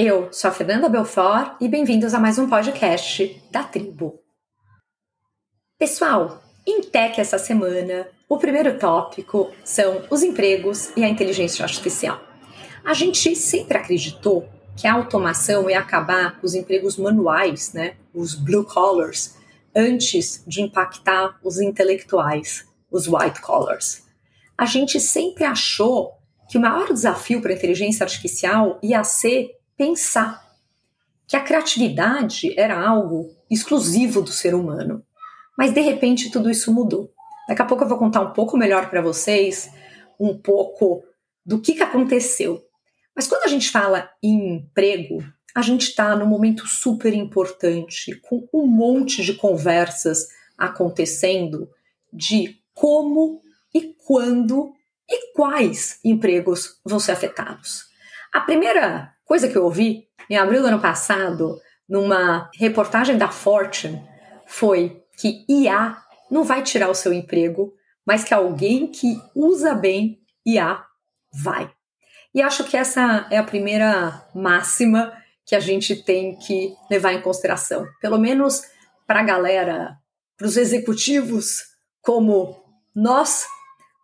Eu sou a Fernanda Belfort e bem-vindos a mais um podcast da Tribo. Pessoal, em Tech essa semana, o primeiro tópico são os empregos e a inteligência artificial. A gente sempre acreditou que a automação ia acabar com os empregos manuais, né, os blue collars, antes de impactar os intelectuais, os white collars. A gente sempre achou que o maior desafio para a inteligência artificial ia ser pensar que a criatividade era algo exclusivo do ser humano. Mas de repente tudo isso mudou. Daqui a pouco eu vou contar um pouco melhor para vocês, um pouco do que, que aconteceu. Mas quando a gente fala em emprego, a gente está num momento super importante, com um monte de conversas acontecendo de como e quando e quais empregos vão ser afetados. A primeira coisa que eu ouvi em abril do ano passado, numa reportagem da Fortune, foi que IA não vai tirar o seu emprego, mas que alguém que usa bem IA vai. E acho que essa é a primeira máxima que a gente tem que levar em consideração. Pelo menos para a galera, para os executivos como nós,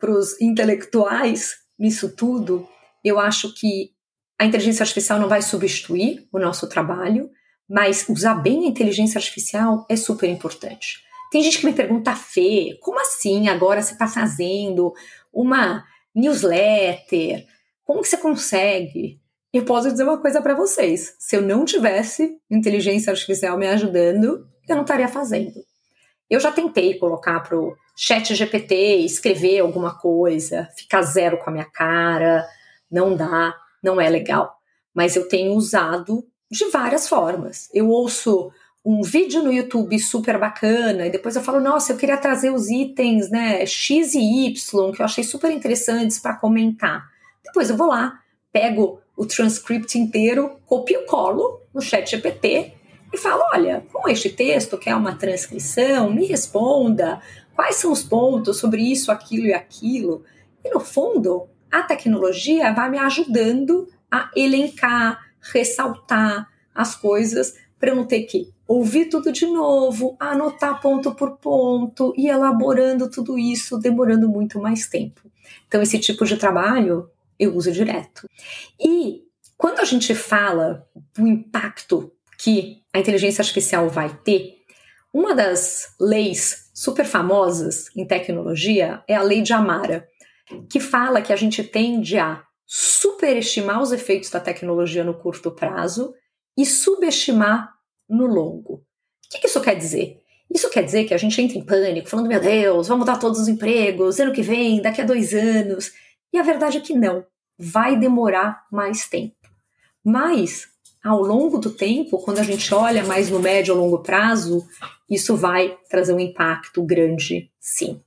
para os intelectuais nisso tudo, eu acho que a inteligência artificial não vai substituir o nosso trabalho, mas usar bem a inteligência artificial é super importante. Tem gente que me pergunta, Fê, como assim agora você está fazendo uma newsletter? Como que você consegue? Eu posso dizer uma coisa para vocês: se eu não tivesse inteligência artificial me ajudando, eu não estaria fazendo. Eu já tentei colocar para o chat GPT escrever alguma coisa, ficar zero com a minha cara, não dá não é legal. Mas eu tenho usado de várias formas. Eu ouço um vídeo no YouTube super bacana e depois eu falo, nossa, eu queria trazer os itens, né, X e Y, que eu achei super interessantes para comentar. Depois eu vou lá, pego o transcript inteiro, copio e colo no chat GPT e falo, olha, com este texto, que é uma transcrição, me responda quais são os pontos sobre isso, aquilo e aquilo. E no fundo, a tecnologia vai me ajudando a elencar, ressaltar as coisas para eu não ter que ouvir tudo de novo, anotar ponto por ponto e elaborando tudo isso, demorando muito mais tempo. Então, esse tipo de trabalho eu uso direto. E quando a gente fala do impacto que a inteligência artificial vai ter, uma das leis super famosas em tecnologia é a lei de Amara que fala que a gente tende a superestimar os efeitos da tecnologia no curto prazo e subestimar no longo. O que isso quer dizer? Isso quer dizer que a gente entra em pânico, falando, meu Deus, vamos dar todos os empregos, ano que vem, daqui a dois anos. E a verdade é que não, vai demorar mais tempo. Mas, ao longo do tempo, quando a gente olha mais no médio ou longo prazo, isso vai trazer um impacto grande, sim.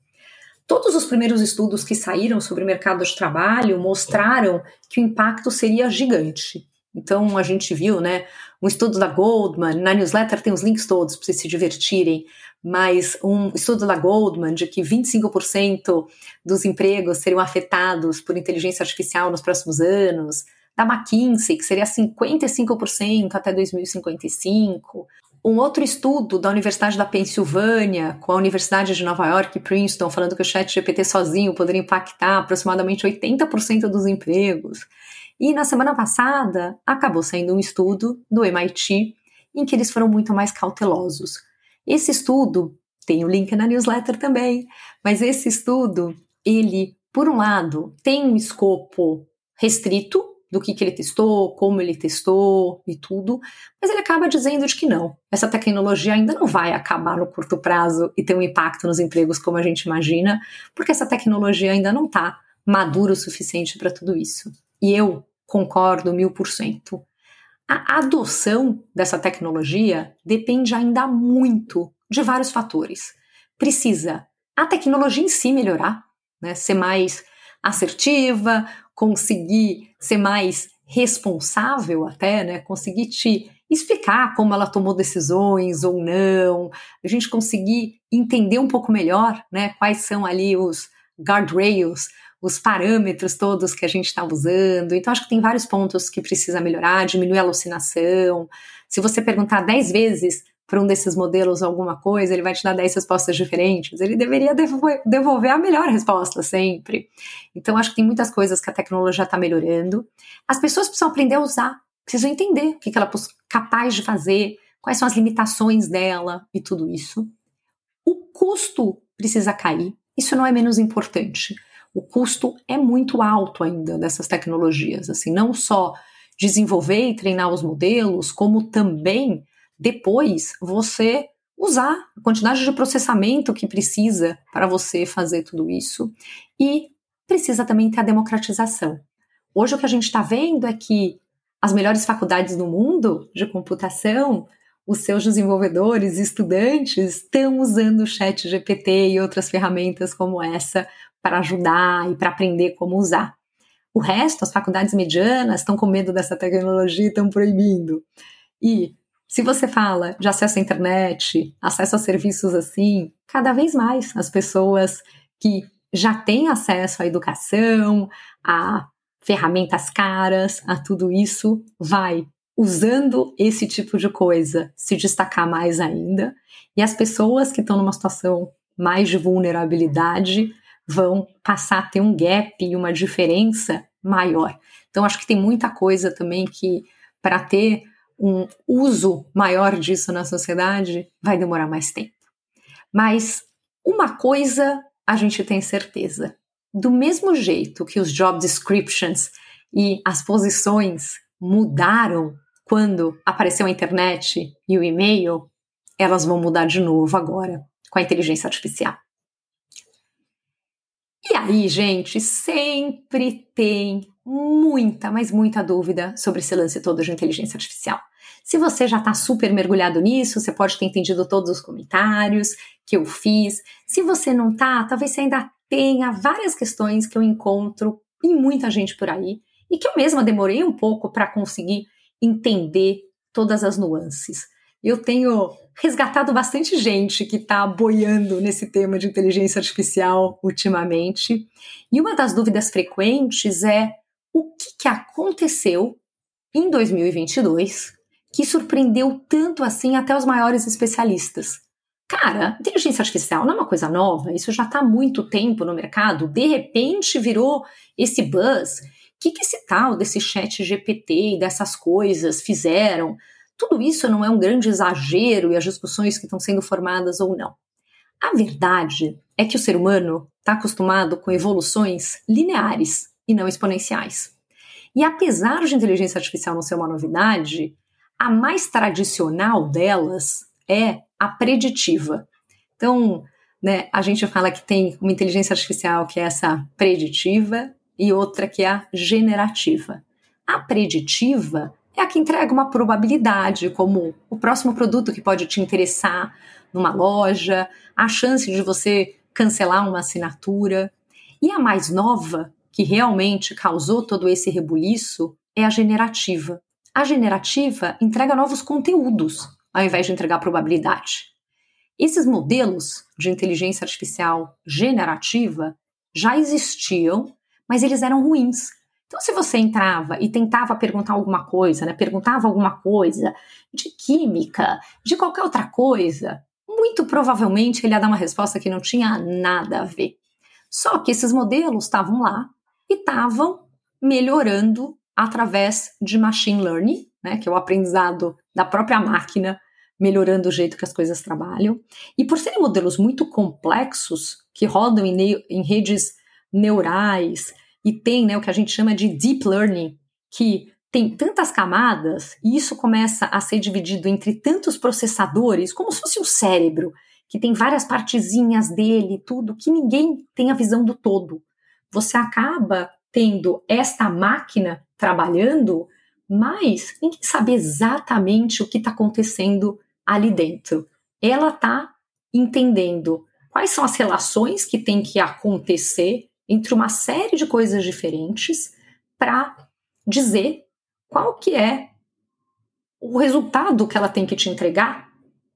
Todos os primeiros estudos que saíram sobre o mercado de trabalho mostraram que o impacto seria gigante. Então a gente viu, né, um estudo da Goldman, na newsletter tem os links todos para vocês se divertirem, mas um estudo da Goldman de que 25% dos empregos seriam afetados por inteligência artificial nos próximos anos, da McKinsey, que seria 55% até 2055, um outro estudo da Universidade da Pensilvânia, com a Universidade de Nova York e Princeton, falando que o chat GPT sozinho poderia impactar aproximadamente 80% dos empregos. E na semana passada, acabou saindo um estudo do MIT em que eles foram muito mais cautelosos. Esse estudo, tem o link na newsletter também, mas esse estudo, ele, por um lado, tem um escopo restrito, do que, que ele testou, como ele testou e tudo, mas ele acaba dizendo de que não. Essa tecnologia ainda não vai acabar no curto prazo e ter um impacto nos empregos como a gente imagina, porque essa tecnologia ainda não está madura o suficiente para tudo isso. E eu concordo mil por cento. A adoção dessa tecnologia depende ainda muito de vários fatores. Precisa a tecnologia em si melhorar, né, ser mais assertiva, conseguir ser mais responsável até, né? Conseguir te explicar como ela tomou decisões ou não, a gente conseguir entender um pouco melhor, né? Quais são ali os guardrails, os parâmetros todos que a gente está usando. Então, acho que tem vários pontos que precisa melhorar, diminuir a alucinação. Se você perguntar 10 vezes para um desses modelos alguma coisa, ele vai te dar 10 respostas diferentes. Ele deveria devolver a melhor resposta sempre. Então, acho que tem muitas coisas que a tecnologia está melhorando. As pessoas precisam aprender a usar, precisam entender o que ela é capaz de fazer, quais são as limitações dela e tudo isso. O custo precisa cair. Isso não é menos importante. O custo é muito alto ainda dessas tecnologias, assim, não só desenvolver e treinar os modelos, como também depois você usar a quantidade de processamento que precisa para você fazer tudo isso. E precisa também ter a democratização. Hoje o que a gente está vendo é que as melhores faculdades do mundo de computação, os seus desenvolvedores, estudantes, estão usando o chat GPT e outras ferramentas como essa para ajudar e para aprender como usar. O resto, as faculdades medianas, estão com medo dessa tecnologia e estão proibindo. E se você fala de acesso à internet, acesso a serviços assim, cada vez mais as pessoas que já têm acesso à educação, a ferramentas caras, a tudo isso, vai usando esse tipo de coisa se destacar mais ainda. E as pessoas que estão numa situação mais de vulnerabilidade vão passar a ter um gap e uma diferença maior. Então, acho que tem muita coisa também que, para ter um uso maior disso na sociedade, vai demorar mais tempo. Mas uma coisa a gente tem certeza: do mesmo jeito que os job descriptions e as posições mudaram quando apareceu a internet e o e-mail, elas vão mudar de novo agora com a inteligência artificial. E aí, gente, sempre tem muita, mas muita dúvida sobre esse lance todo de inteligência artificial. Se você já está super mergulhado nisso, você pode ter entendido todos os comentários que eu fiz. Se você não está, talvez você ainda tenha várias questões que eu encontro em muita gente por aí e que eu mesma demorei um pouco para conseguir entender todas as nuances. Eu tenho resgatado bastante gente que está boiando nesse tema de inteligência artificial ultimamente. E uma das dúvidas frequentes é o que, que aconteceu em 2022 que surpreendeu tanto assim até os maiores especialistas. Cara, inteligência artificial não é uma coisa nova, isso já está há muito tempo no mercado, de repente virou esse buzz. O que, que esse tal desse chat GPT e dessas coisas fizeram? Tudo isso não é um grande exagero e as discussões que estão sendo formadas ou não. A verdade é que o ser humano está acostumado com evoluções lineares e não exponenciais. E apesar de inteligência artificial não ser uma novidade, a mais tradicional delas é a preditiva. Então, né, a gente fala que tem uma inteligência artificial que é essa preditiva e outra que é a generativa. A preditiva é a que entrega uma probabilidade, como o próximo produto que pode te interessar numa loja, a chance de você cancelar uma assinatura. E a mais nova que realmente causou todo esse rebuliço é a generativa. A generativa entrega novos conteúdos, ao invés de entregar probabilidade. Esses modelos de inteligência artificial generativa já existiam, mas eles eram ruins. Então, se você entrava e tentava perguntar alguma coisa, né, perguntava alguma coisa de química, de qualquer outra coisa, muito provavelmente ele ia dar uma resposta que não tinha nada a ver. Só que esses modelos estavam lá e estavam melhorando através de machine learning, né, que é o aprendizado da própria máquina, melhorando o jeito que as coisas trabalham. E por serem modelos muito complexos, que rodam em, em redes neurais, e tem né, o que a gente chama de deep learning, que tem tantas camadas, e isso começa a ser dividido entre tantos processadores, como se fosse um cérebro, que tem várias partezinhas dele, tudo, que ninguém tem a visão do todo você acaba tendo esta máquina trabalhando, mas ninguém sabe exatamente o que está acontecendo ali dentro. Ela está entendendo quais são as relações que tem que acontecer entre uma série de coisas diferentes para dizer qual que é o resultado que ela tem que te entregar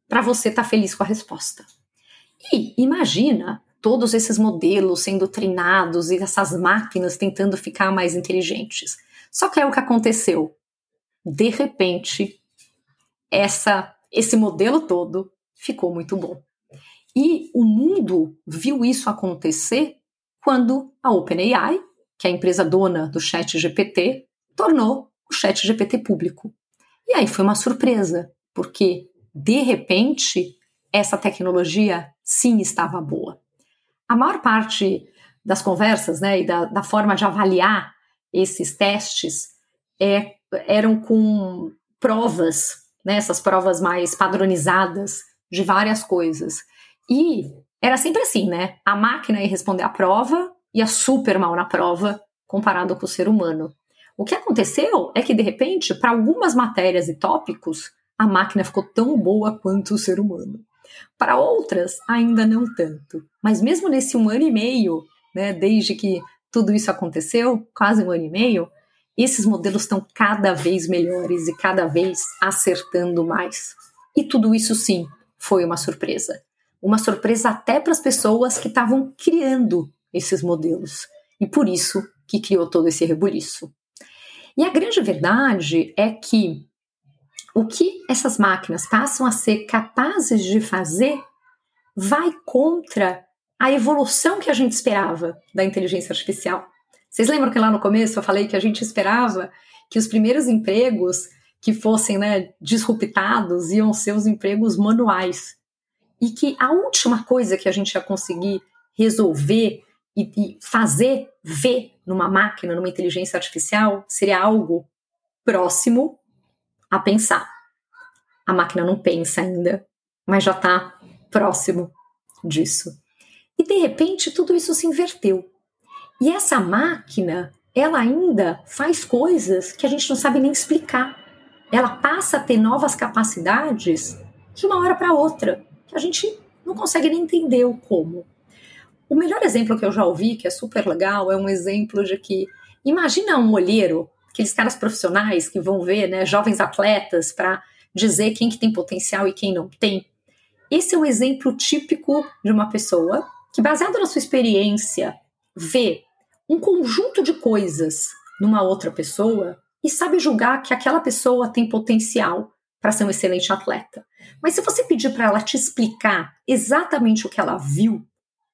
para você estar tá feliz com a resposta. E imagina todos esses modelos sendo treinados e essas máquinas tentando ficar mais inteligentes. Só que é o que aconteceu. De repente, essa esse modelo todo ficou muito bom. E o mundo viu isso acontecer quando a OpenAI, que é a empresa dona do Chat GPT, tornou o Chat GPT público. E aí foi uma surpresa, porque de repente essa tecnologia sim estava boa. A maior parte das conversas né, e da, da forma de avaliar esses testes é, eram com provas, né, essas provas mais padronizadas de várias coisas. E era sempre assim, né? A máquina ia responder a prova, ia super mal na prova, comparado com o ser humano. O que aconteceu é que, de repente, para algumas matérias e tópicos, a máquina ficou tão boa quanto o ser humano. Para outras, ainda não tanto. Mas mesmo nesse um ano e meio, né, desde que tudo isso aconteceu, quase um ano e meio, esses modelos estão cada vez melhores e cada vez acertando mais. E tudo isso, sim, foi uma surpresa. Uma surpresa até para as pessoas que estavam criando esses modelos. E por isso que criou todo esse rebuliço. E a grande verdade é que o que essas máquinas passam a ser capazes de fazer vai contra a evolução que a gente esperava da inteligência artificial. Vocês lembram que lá no começo eu falei que a gente esperava que os primeiros empregos que fossem né, disruptados iam ser os empregos manuais. E que a última coisa que a gente ia conseguir resolver e, e fazer ver numa máquina, numa inteligência artificial, seria algo próximo a pensar. A máquina não pensa ainda, mas já está próximo disso. E de repente tudo isso se inverteu. E essa máquina, ela ainda faz coisas que a gente não sabe nem explicar. Ela passa a ter novas capacidades de uma hora para outra, que a gente não consegue nem entender o como. O melhor exemplo que eu já ouvi, que é super legal, é um exemplo de que imagina um olheiro, aqueles caras profissionais que vão ver, né, jovens atletas para dizer quem que tem potencial e quem não tem. Esse é um exemplo típico de uma pessoa que, baseado na sua experiência, vê um conjunto de coisas numa outra pessoa e sabe julgar que aquela pessoa tem potencial para ser um excelente atleta. Mas se você pedir para ela te explicar exatamente o que ela viu,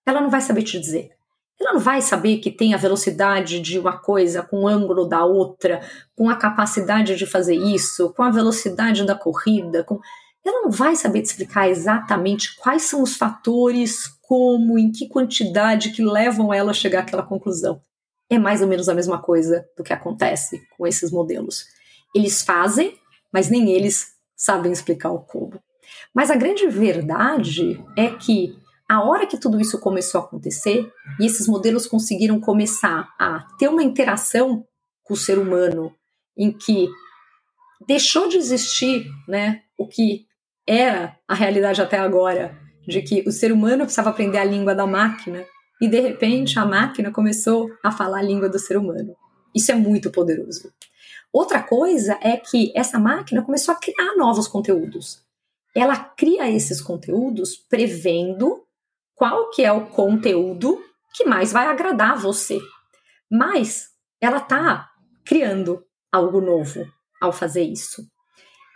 ela não vai saber te dizer. Ela não vai saber que tem a velocidade de uma coisa com o ângulo da outra, com a capacidade de fazer isso, com a velocidade da corrida, com ela não vai saber te explicar exatamente quais são os fatores, como, em que quantidade que levam ela a chegar àquela conclusão. É mais ou menos a mesma coisa do que acontece com esses modelos. Eles fazem, mas nem eles sabem explicar o como. Mas a grande verdade é que a hora que tudo isso começou a acontecer e esses modelos conseguiram começar a ter uma interação com o ser humano em que deixou de existir, né, o que era a realidade até agora, de que o ser humano precisava aprender a língua da máquina e de repente a máquina começou a falar a língua do ser humano. Isso é muito poderoso. Outra coisa é que essa máquina começou a criar novos conteúdos. Ela cria esses conteúdos prevendo qual que é o conteúdo que mais vai agradar você. Mas ela está criando algo novo ao fazer isso.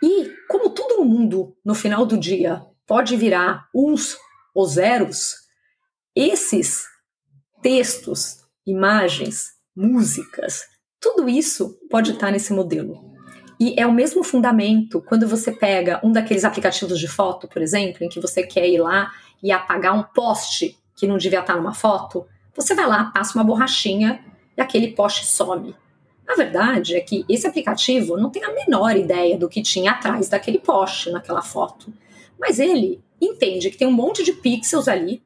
E como todo mundo no final do dia pode virar uns ou zeros, esses textos, imagens, músicas, tudo isso pode estar nesse modelo. E é o mesmo fundamento quando você pega um daqueles aplicativos de foto, por exemplo, em que você quer ir lá e apagar um poste que não devia estar numa foto, você vai lá, passa uma borrachinha e aquele poste some. A verdade é que esse aplicativo não tem a menor ideia do que tinha atrás daquele poste naquela foto. Mas ele entende que tem um monte de pixels ali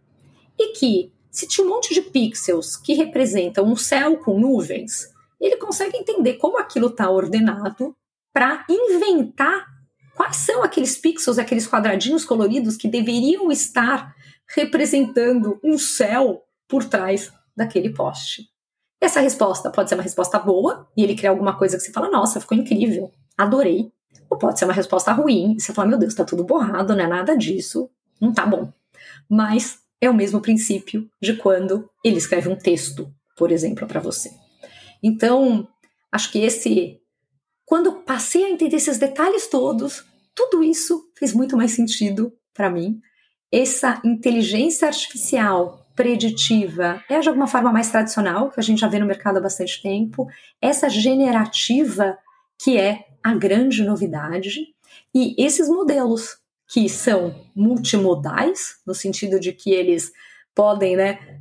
e que, se tinha um monte de pixels que representam um céu com nuvens, ele consegue entender como aquilo está ordenado para inventar Quais são aqueles pixels, aqueles quadradinhos coloridos que deveriam estar representando um céu por trás daquele poste? Essa resposta pode ser uma resposta boa e ele cria alguma coisa que você fala, nossa, ficou incrível, adorei. Ou pode ser uma resposta ruim e você fala, meu Deus, tá tudo borrado, não é nada disso, não tá bom. Mas é o mesmo princípio de quando ele escreve um texto, por exemplo, para você. Então, acho que esse. Quando passei a entender esses detalhes todos, tudo isso fez muito mais sentido para mim. Essa inteligência artificial preditiva é de alguma forma mais tradicional, que a gente já vê no mercado há bastante tempo. Essa generativa, que é a grande novidade. E esses modelos, que são multimodais, no sentido de que eles podem né,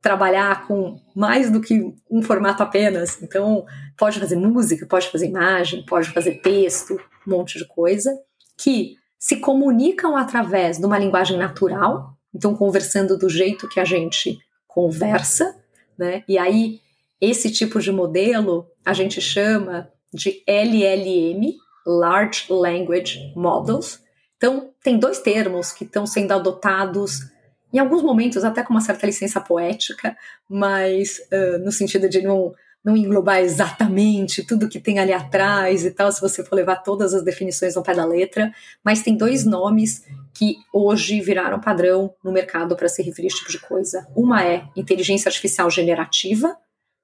trabalhar com mais do que um formato apenas. Então, pode fazer música, pode fazer imagem, pode fazer texto, um monte de coisa, que se comunicam através de uma linguagem natural, então conversando do jeito que a gente conversa, né? E aí esse tipo de modelo a gente chama de LLM, Large Language Models. Então, tem dois termos que estão sendo adotados em alguns momentos até com uma certa licença poética, mas uh, no sentido de não, não englobar exatamente tudo que tem ali atrás e tal, se você for levar todas as definições ao pé da letra, mas tem dois nomes que hoje viraram padrão no mercado para se referir a esse tipo de coisa. Uma é inteligência artificial generativa,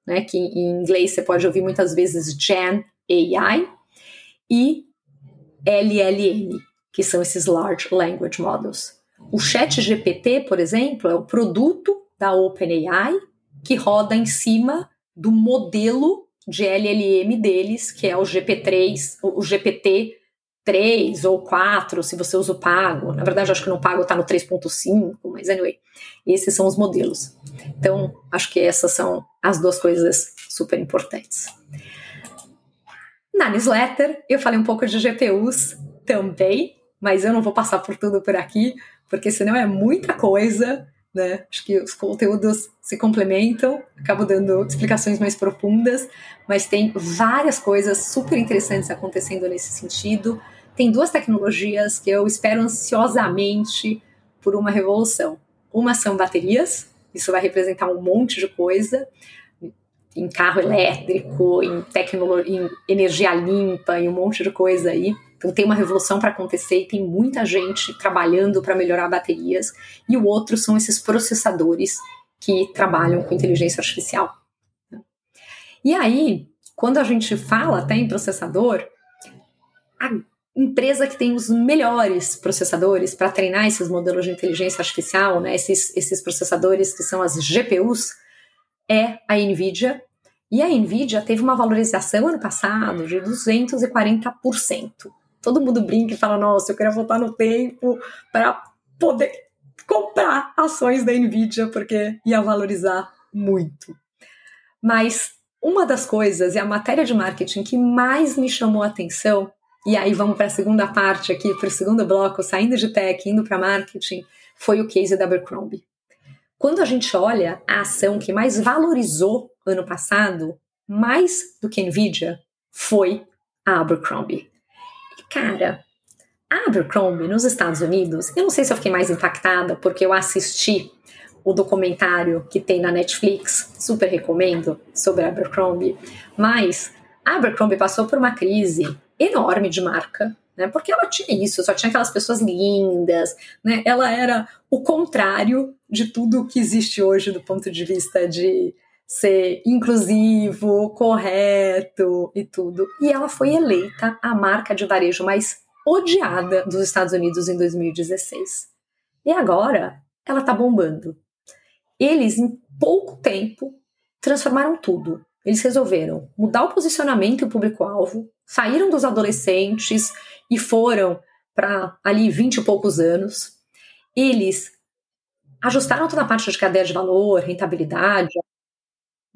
né, que em inglês você pode ouvir muitas vezes Gen AI, e LLM, que são esses Large Language Models. O Chat GPT, por exemplo, é o produto da OpenAI que roda em cima do modelo de LLM deles, que é o GP3, o GPT 3 ou 4, se você usa o pago. Na verdade, acho que no pago está no 3.5, mas anyway, esses são os modelos. Então, acho que essas são as duas coisas super importantes. Na newsletter, eu falei um pouco de GPUs também, mas eu não vou passar por tudo por aqui, porque senão é muita coisa, né? Acho que os conteúdos se complementam, acabo dando explicações mais profundas, mas tem várias coisas super interessantes acontecendo nesse sentido. Tem duas tecnologias que eu espero ansiosamente por uma revolução. Uma são baterias, isso vai representar um monte de coisa em carro elétrico, em tecnologia, em energia limpa, em um monte de coisa aí. Então tem uma revolução para acontecer e tem muita gente trabalhando para melhorar baterias. E o outro são esses processadores que trabalham com inteligência artificial. E aí, quando a gente fala até em processador, a empresa que tem os melhores processadores para treinar esses modelos de inteligência artificial, né, esses, esses processadores que são as GPUs, é a NVIDIA, e a Nvidia teve uma valorização ano passado de 240%. Todo mundo brinca e fala: nossa, eu queria voltar no tempo para poder comprar ações da Nvidia, porque ia valorizar muito. Mas uma das coisas e a matéria de marketing que mais me chamou a atenção, e aí vamos para a segunda parte aqui, para o segundo bloco, saindo de tech, indo para marketing, foi o case da Abercrombie. Quando a gente olha a ação que mais valorizou ano passado, mais do que Nvidia, foi a Abercrombie. Cara, a Abercrombie nos Estados Unidos, eu não sei se eu fiquei mais impactada porque eu assisti o documentário que tem na Netflix, super recomendo, sobre a Abercrombie, mas a Abercrombie passou por uma crise enorme de marca, né? Porque ela tinha isso, só tinha aquelas pessoas lindas, né? Ela era o contrário de tudo que existe hoje do ponto de vista de ser inclusivo, correto e tudo. E ela foi eleita a marca de varejo mais odiada dos Estados Unidos em 2016. E agora ela tá bombando. Eles, em pouco tempo, transformaram tudo. Eles resolveram mudar o posicionamento e o público-alvo, saíram dos adolescentes e foram para ali 20 e poucos anos. Eles ajustaram toda a parte de cadeia de valor, rentabilidade,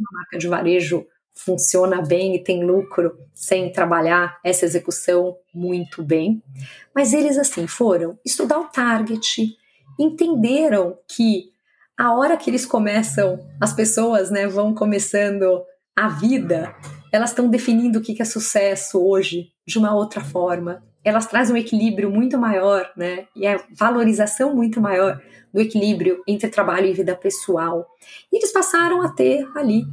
uma marca de varejo funciona bem e tem lucro sem trabalhar essa execução muito bem. Mas eles, assim, foram estudar o target, entenderam que a hora que eles começam, as pessoas né, vão começando a vida, elas estão definindo o que é sucesso hoje de uma outra forma. Elas trazem um equilíbrio muito maior, né? E a valorização muito maior do equilíbrio entre trabalho e vida pessoal. E eles passaram a ter ali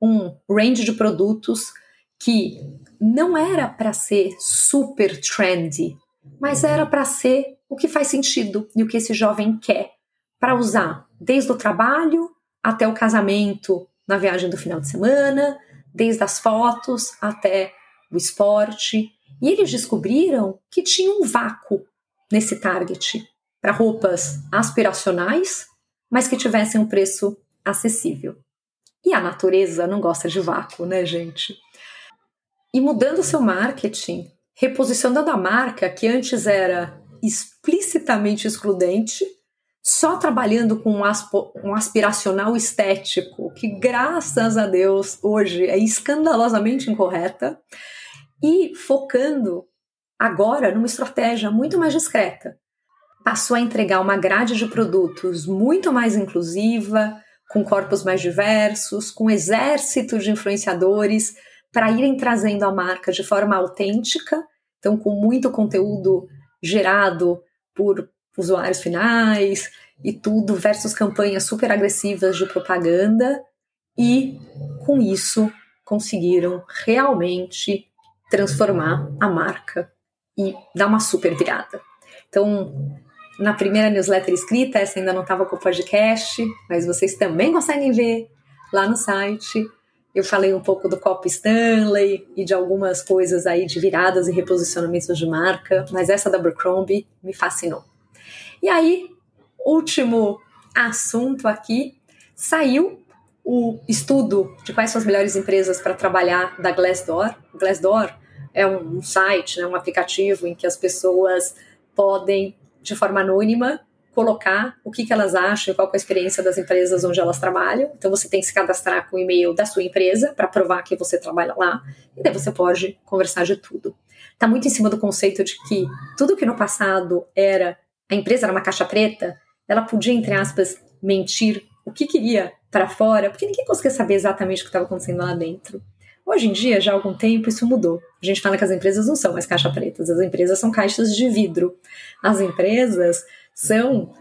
um range de produtos que não era para ser super trendy, mas era para ser o que faz sentido e o que esse jovem quer para usar desde o trabalho até o casamento na viagem do final de semana, desde as fotos até o esporte. E eles descobriram que tinha um vácuo nesse target para roupas aspiracionais, mas que tivessem um preço acessível. E a natureza não gosta de vácuo, né, gente? E mudando seu marketing, reposicionando a marca que antes era explicitamente excludente, só trabalhando com um, aspiracional estético, que graças a Deus hoje é escandalosamente incorreta, e focando agora numa estratégia muito mais discreta. Passou a entregar uma grade de produtos muito mais inclusiva, com corpos mais diversos, com um exército de influenciadores para irem trazendo a marca de forma autêntica, então com muito conteúdo gerado por usuários finais e tudo, versus campanhas super agressivas de propaganda, e com isso conseguiram realmente transformar a marca e dar uma super virada. Então, na primeira newsletter escrita, essa ainda não estava com o podcast, mas vocês também conseguem ver lá no site. Eu falei um pouco do copo Stanley e de algumas coisas aí de viradas e reposicionamentos de marca, mas essa da Abercrombie me fascinou. E aí, último assunto aqui, saiu o estudo de quais são as melhores empresas para trabalhar da Glassdoor. Glassdoor é um site, né, um aplicativo em que as pessoas podem, de forma anônima, colocar o que, que elas acham, qual é a experiência das empresas onde elas trabalham. Então você tem que se cadastrar com o e-mail da sua empresa para provar que você trabalha lá, e daí você pode conversar de tudo. Está muito em cima do conceito de que tudo que no passado era a empresa era uma caixa preta, ela podia, entre aspas, mentir o que queria para fora, porque ninguém conseguia saber exatamente o que estava acontecendo lá dentro. Hoje em dia, já há algum tempo, isso mudou. A gente fala que as empresas não são mais caixa pretas, as empresas são caixas de vidro. As empresas são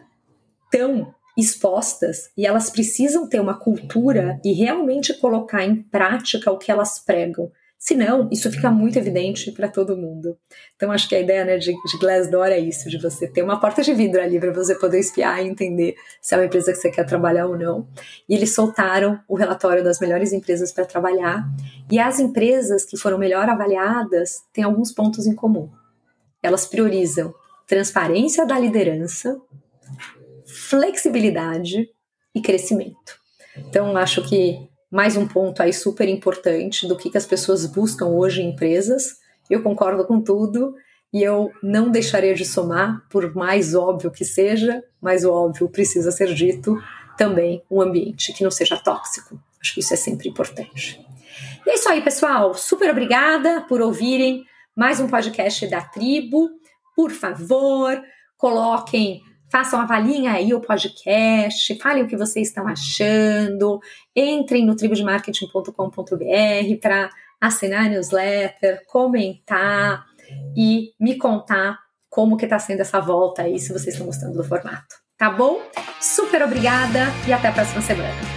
tão expostas e elas precisam ter uma cultura e realmente colocar em prática o que elas pregam. Senão, isso fica muito evidente para todo mundo. Então, acho que a ideia né, de, de Glassdoor é isso, de você ter uma porta de vidro ali para você poder espiar e entender se é uma empresa que você quer trabalhar ou não. E eles soltaram o relatório das melhores empresas para trabalhar. E as empresas que foram melhor avaliadas têm alguns pontos em comum. Elas priorizam transparência da liderança, flexibilidade e crescimento. Então, acho que mais um ponto aí super importante do que, que as pessoas buscam hoje em empresas. Eu concordo com tudo e eu não deixaria de somar, por mais óbvio que seja, mas o óbvio precisa ser dito, também um ambiente que não seja tóxico. Acho que isso é sempre importante. E é isso aí, pessoal. Super obrigada por ouvirem mais um podcast da tribo. Por favor, coloquem Façam, avaliem aí o podcast, falem o que vocês estão achando, entrem no tribudemarketing.com.br para assinar a newsletter, comentar e me contar como que está sendo essa volta aí, se vocês estão gostando do formato. Tá bom? Super obrigada e até a próxima semana.